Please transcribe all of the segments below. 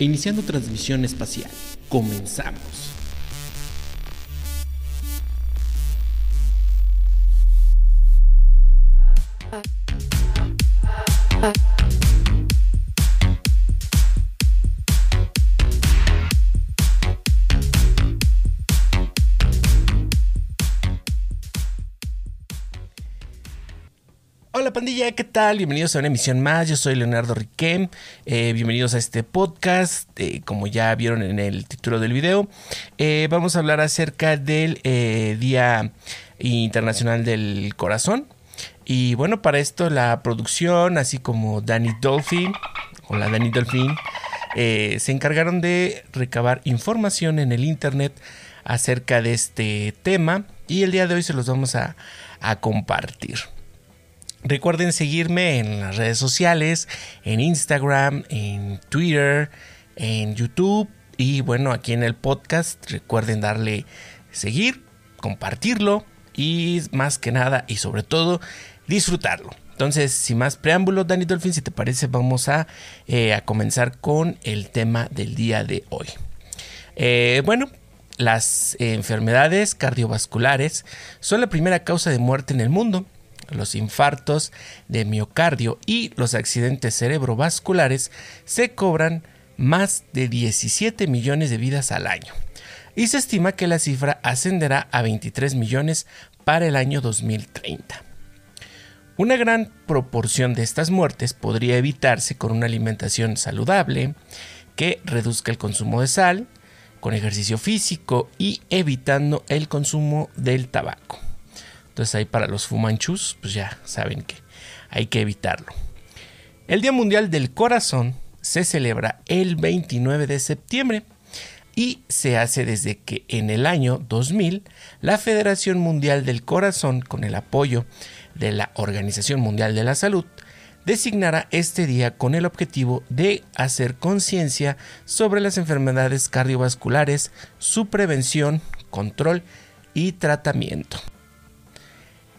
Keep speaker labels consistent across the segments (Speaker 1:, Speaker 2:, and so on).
Speaker 1: Iniciando transmisión espacial. Comenzamos. Hola pandilla, ¿qué tal? Bienvenidos a una emisión más. Yo soy Leonardo Riquem. Eh, bienvenidos a este podcast. Eh, como ya vieron en el título del video, eh, vamos a hablar acerca del Día Internacional del Corazón. Y bueno, para esto la producción, así como Danny Dolphin, o la Danny Dolphin, se encargaron de recabar información en el internet acerca de este tema. Y el día de hoy se los vamos a compartir. Recuerden seguirme en las redes sociales, en Instagram, en Twitter, en YouTube y bueno, aquí en el podcast recuerden darle seguir, compartirlo y más que nada y sobre todo disfrutarlo. Entonces, sin más preámbulos, Danny Dolphin, si te parece, vamos a, eh, comenzar con el tema del día de hoy. Eh, bueno, las enfermedades cardiovasculares son la primera causa de muerte en el mundo los infartos de miocardio y los accidentes cerebrovasculares se cobran más de 17 millones de vidas al año y se estima que la cifra ascenderá a 23 millones para el año 2030. Una gran proporción de estas muertes podría evitarse con una alimentación saludable que reduzca el consumo de sal, con ejercicio físico y evitando el consumo del tabaco. Entonces ahí para los fumanchus, pues ya saben que hay que evitarlo. El Día Mundial del Corazón se celebra el 29 de septiembre y se hace desde que en el año 2000 la Federación Mundial del Corazón, con el apoyo de la Organización Mundial de la Salud, designará este día con el objetivo de hacer conciencia sobre las enfermedades cardiovasculares, su prevención, control y tratamiento.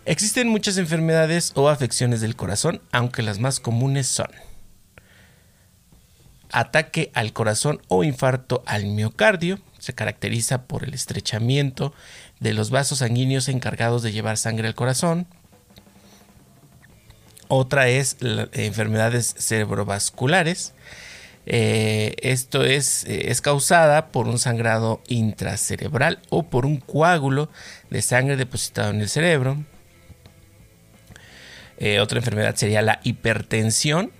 Speaker 1: Existen muchas enfermedades o afecciones del corazón, aunque las más comunes son ataque al corazón o infarto al miocardio. Se caracteriza por el estrechamiento de los vasos sanguíneos encargados de llevar sangre al corazón. Otra es enfermedades cerebrovasculares. Eh, esto es, eh, es causada por un sangrado intracerebral o por un coágulo de sangre depositado en el cerebro. Eh, otra enfermedad sería la hipertensión,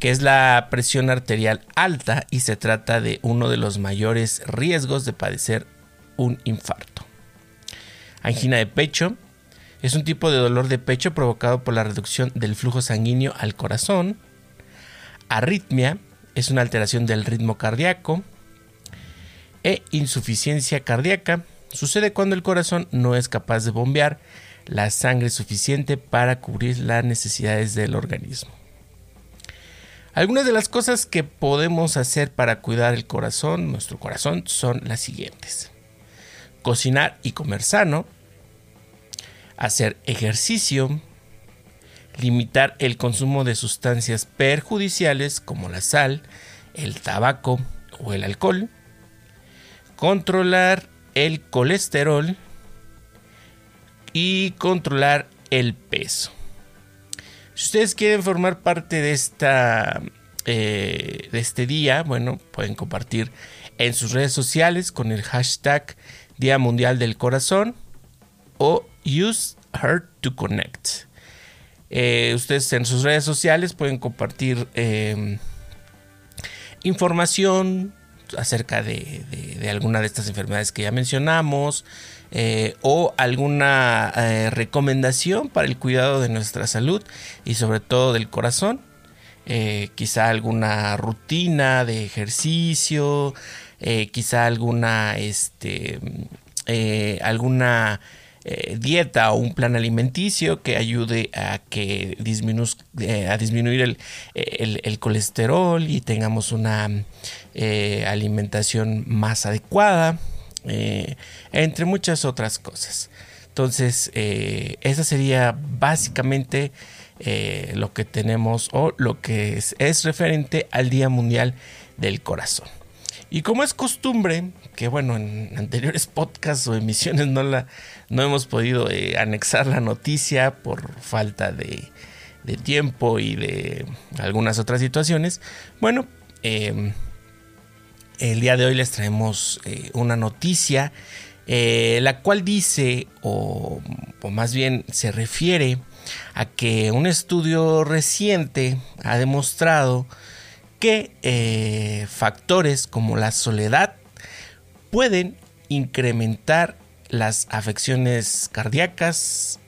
Speaker 1: que es la presión arterial alta y se trata de uno de los mayores riesgos de padecer un infarto. Angina de pecho es un tipo de dolor de pecho provocado por la reducción del flujo sanguíneo al corazón. Arritmia es una alteración del ritmo cardíaco. E insuficiencia cardíaca sucede cuando el corazón no es capaz de bombear la sangre suficiente para cubrir las necesidades del organismo. Algunas de las cosas que podemos hacer para cuidar el corazón, nuestro corazón, son las siguientes. Cocinar y comer sano, hacer ejercicio, limitar el consumo de sustancias perjudiciales como la sal, el tabaco o el alcohol, controlar el colesterol, y controlar el peso. Si ustedes quieren formar parte de esta eh, de este día, bueno, pueden compartir en sus redes sociales con el hashtag Día Mundial del Corazón o Use Heart to Connect. Eh, ustedes en sus redes sociales pueden compartir em, información acerca de, de, alguna de estas enfermedades que ya mencionamos, eh, o alguna eh, recomendación para el cuidado de nuestra salud y sobre todo del corazón. Eh, quizá alguna rutina de ejercicio, quizá alguna, este, alguna dieta o un plan alimenticio que ayude a que a disminuir el, el, colesterol y tengamos una alimentación más adecuada. Eh, entre muchas otras cosas. Entonces, eh, esa sería básicamente eh, lo que tenemos o lo que es, referente al Día Mundial del Corazón. Y como es costumbre, que bueno, en anteriores podcasts o emisiones no, la, no hemos podido eh, anexar la noticia por falta de, tiempo y de algunas otras situaciones, bueno, em, el día de hoy les traemos eh, una noticia, eh, la cual dice, o, más bien se refiere a que un estudio reciente ha demostrado que eh, factores como la soledad pueden incrementar las afecciones cardíacas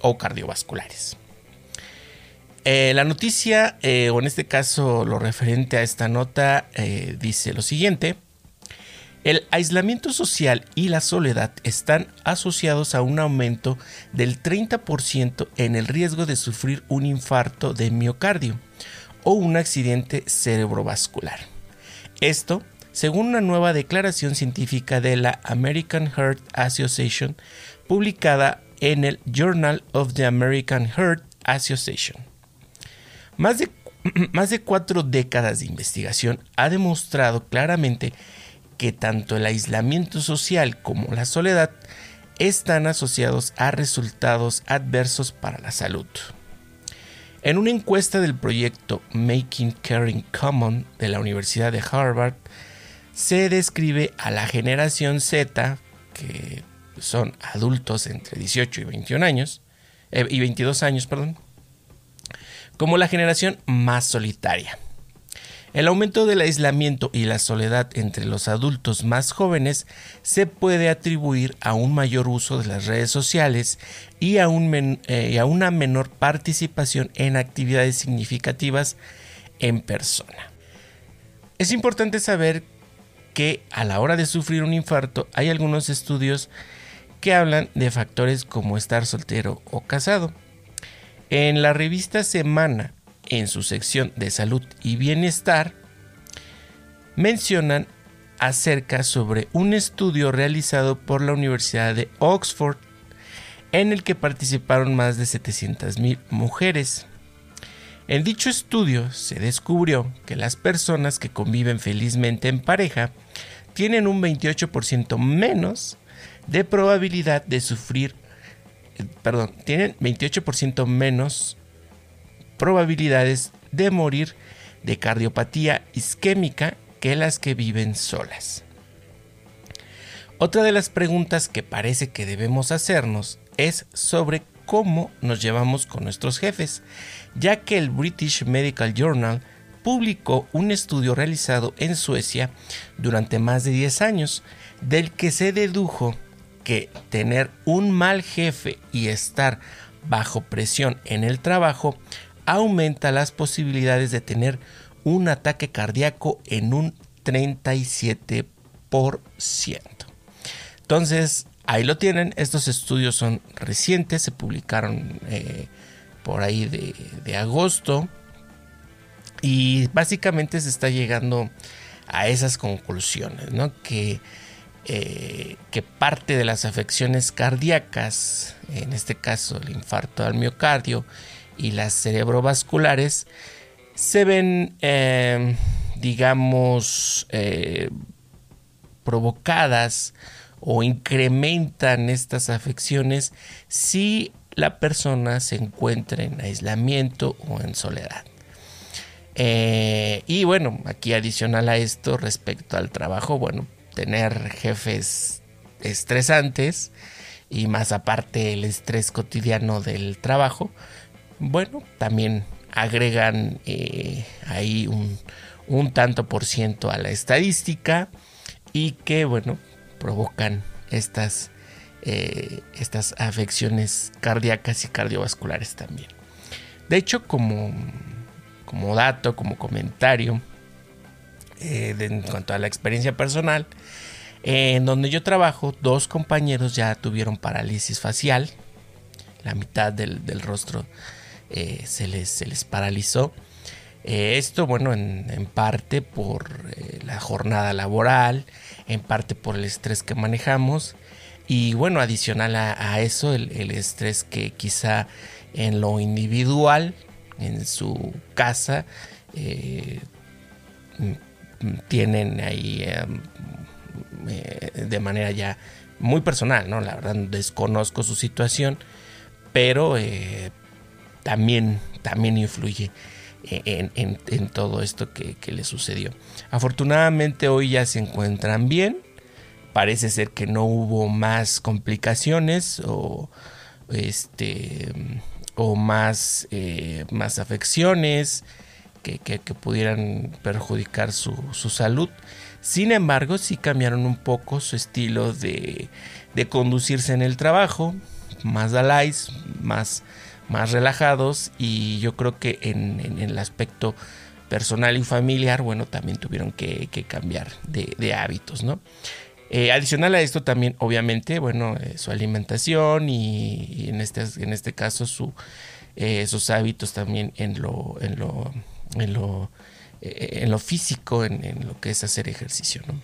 Speaker 1: o cardiovasculares. Eh, la noticia, o en este caso lo referente a esta nota, dice lo siguiente. El aislamiento social y la soledad están asociados a un aumento del 30% en el riesgo de sufrir un infarto de miocardio o un accidente cerebrovascular. Esto, según una nueva declaración científica de la American Heart Association, publicada en el Journal of the American Heart Association. Más de, más de cuatro décadas de investigación ha demostrado claramente que tanto el aislamiento social como la soledad están asociados a resultados adversos para la salud. En una encuesta del proyecto Making Caring Common de la Universidad de Harvard, se describe a la generación Z, que son adultos entre 18 y 21 años, eh, y 22 años, perdón, como la generación más solitaria. El aumento del aislamiento y la soledad entre los adultos más jóvenes se puede atribuir a un mayor uso de las redes sociales y a, eh, a una menor participación en actividades significativas en persona. Es importante saber que a la hora de sufrir un infarto hay algunos estudios que hablan de factores como estar soltero o casado. En la revista Semana en su sección de salud y bienestar, mencionan acerca sobre un estudio realizado por la Universidad de Oxford en el que participaron más de 700.000 mujeres. En dicho estudio se descubrió que las personas que conviven felizmente en pareja tienen un 28% menos de probabilidad de sufrir, perdón, tienen 28% menos probabilidades de morir de cardiopatía isquémica que las que viven solas. Otra de las preguntas que parece que debemos hacernos es sobre cómo nos llevamos con nuestros jefes, ya que el British Medical Journal publicó un estudio realizado en Suecia durante más de 10 años, del que se dedujo que tener un mal jefe y estar bajo presión en el trabajo aumenta las posibilidades de tener un ataque cardíaco en un 37%. Entonces, ahí lo tienen. Estos estudios son recientes, se publicaron eh, por ahí de, agosto. Y básicamente se está llegando a esas conclusiones, ¿no? Que, eh, que parte de las afecciones cardíacas, en este caso el infarto al miocardio y las cerebrovasculares se ven, eh, digamos, eh, provocadas o incrementan estas afecciones si la persona se encuentra en aislamiento o en soledad. Y bueno, aquí adicional a esto respecto al trabajo, bueno, tener jefes estresantes y más aparte el estrés cotidiano del trabajo, bueno, también agregan eh, ahí un, tanto por ciento a la estadística y que, bueno, provocan estas, eh, estas afecciones cardíacas y cardiovasculares también. De hecho, como, como dato, como comentario, eh, en cuanto a la experiencia personal, en donde yo trabajo, dos compañeros ya tuvieron parálisis facial, la mitad del, del rostro eh, se, les, se les paralizó. Eh, esto, bueno, en, parte por eh, la jornada laboral, en parte por el estrés que manejamos y bueno, adicional a, eso, el, estrés que quizá en lo individual, en su casa, eh, tienen ahí em, eh, de manera ya muy personal, ¿no? La verdad desconozco su situación, pero eh, también, también influye en, todo esto que, le sucedió. Afortunadamente hoy ya se encuentran bien, parece ser que no hubo más complicaciones o este o más, eh, más afecciones que, pudieran perjudicar su, salud. Sin embargo, sí cambiaron un poco su estilo de, conducirse en el trabajo, más dalais, más, más relajados y yo creo que en, el aspecto personal y familiar, bueno, también tuvieron que, cambiar de, hábitos, ¿no? Eh, adicional a esto también, obviamente, bueno, eh, su alimentación y, en, este, en este caso su, eh, sus hábitos también en lo, en lo, en lo, en lo físico, en, lo que es hacer ejercicio, ¿no?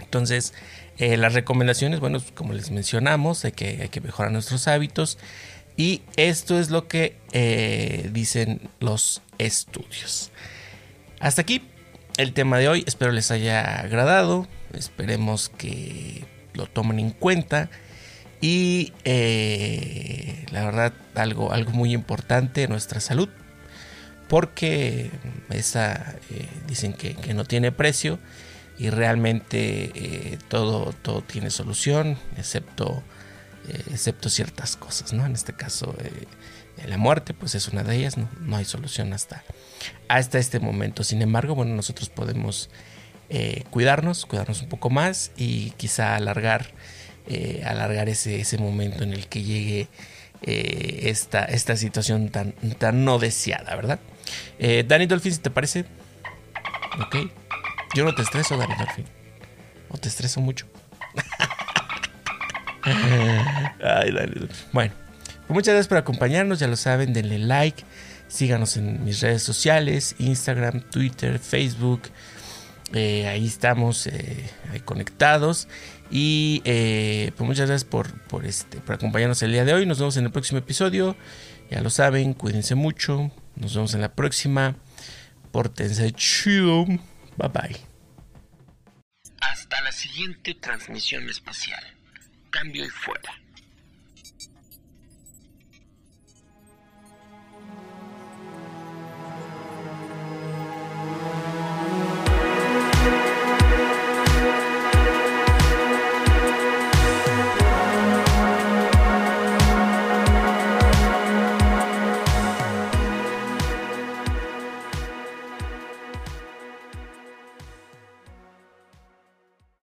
Speaker 1: Entonces, las recomendaciones, bueno, como les mencionamos, hay que, hay que mejorar nuestros hábitos y esto es lo que dicen los estudios. Hasta aquí el tema de hoy, espero les haya agradado. Esperemos que lo tomen en cuenta. Y eh, la verdad, algo, algo muy importante, nuestra salud. Porque esa eh, dicen que, no tiene precio. Y realmente eh, todo, todo tiene solución, excepto, excepto ciertas cosas, ¿no? En este caso, la muerte, pues es una de ellas, no, no hay solución hasta, hasta este momento. Sin embargo, bueno, nosotros podemos eh, cuidarnos, cuidarnos un poco más y quizá alargar, eh, alargar ese, ese, momento en el que llegue eh, esta, esta situación tan, tan no deseada, ¿verdad? Dani Dolphin, si te parece. Ok. Yo no te estreso, Dani Dolphin. ¿O te estreso mucho? Ay, Dani. Bueno, pues muchas gracias por acompañarnos. Ya lo saben, denle like. Síganos en mis redes sociales: Instagram, Twitter, Facebook. Eh, ahí estamos eh, conectados. Y eh, pues muchas gracias por, por, este, por acompañarnos el día de hoy. Nos vemos en el próximo episodio. Ya lo saben, cuídense mucho. Nos vemos en la próxima. Pórtense chido. Bye bye.
Speaker 2: Hasta la siguiente transmisión espacial. Cambio y fuera.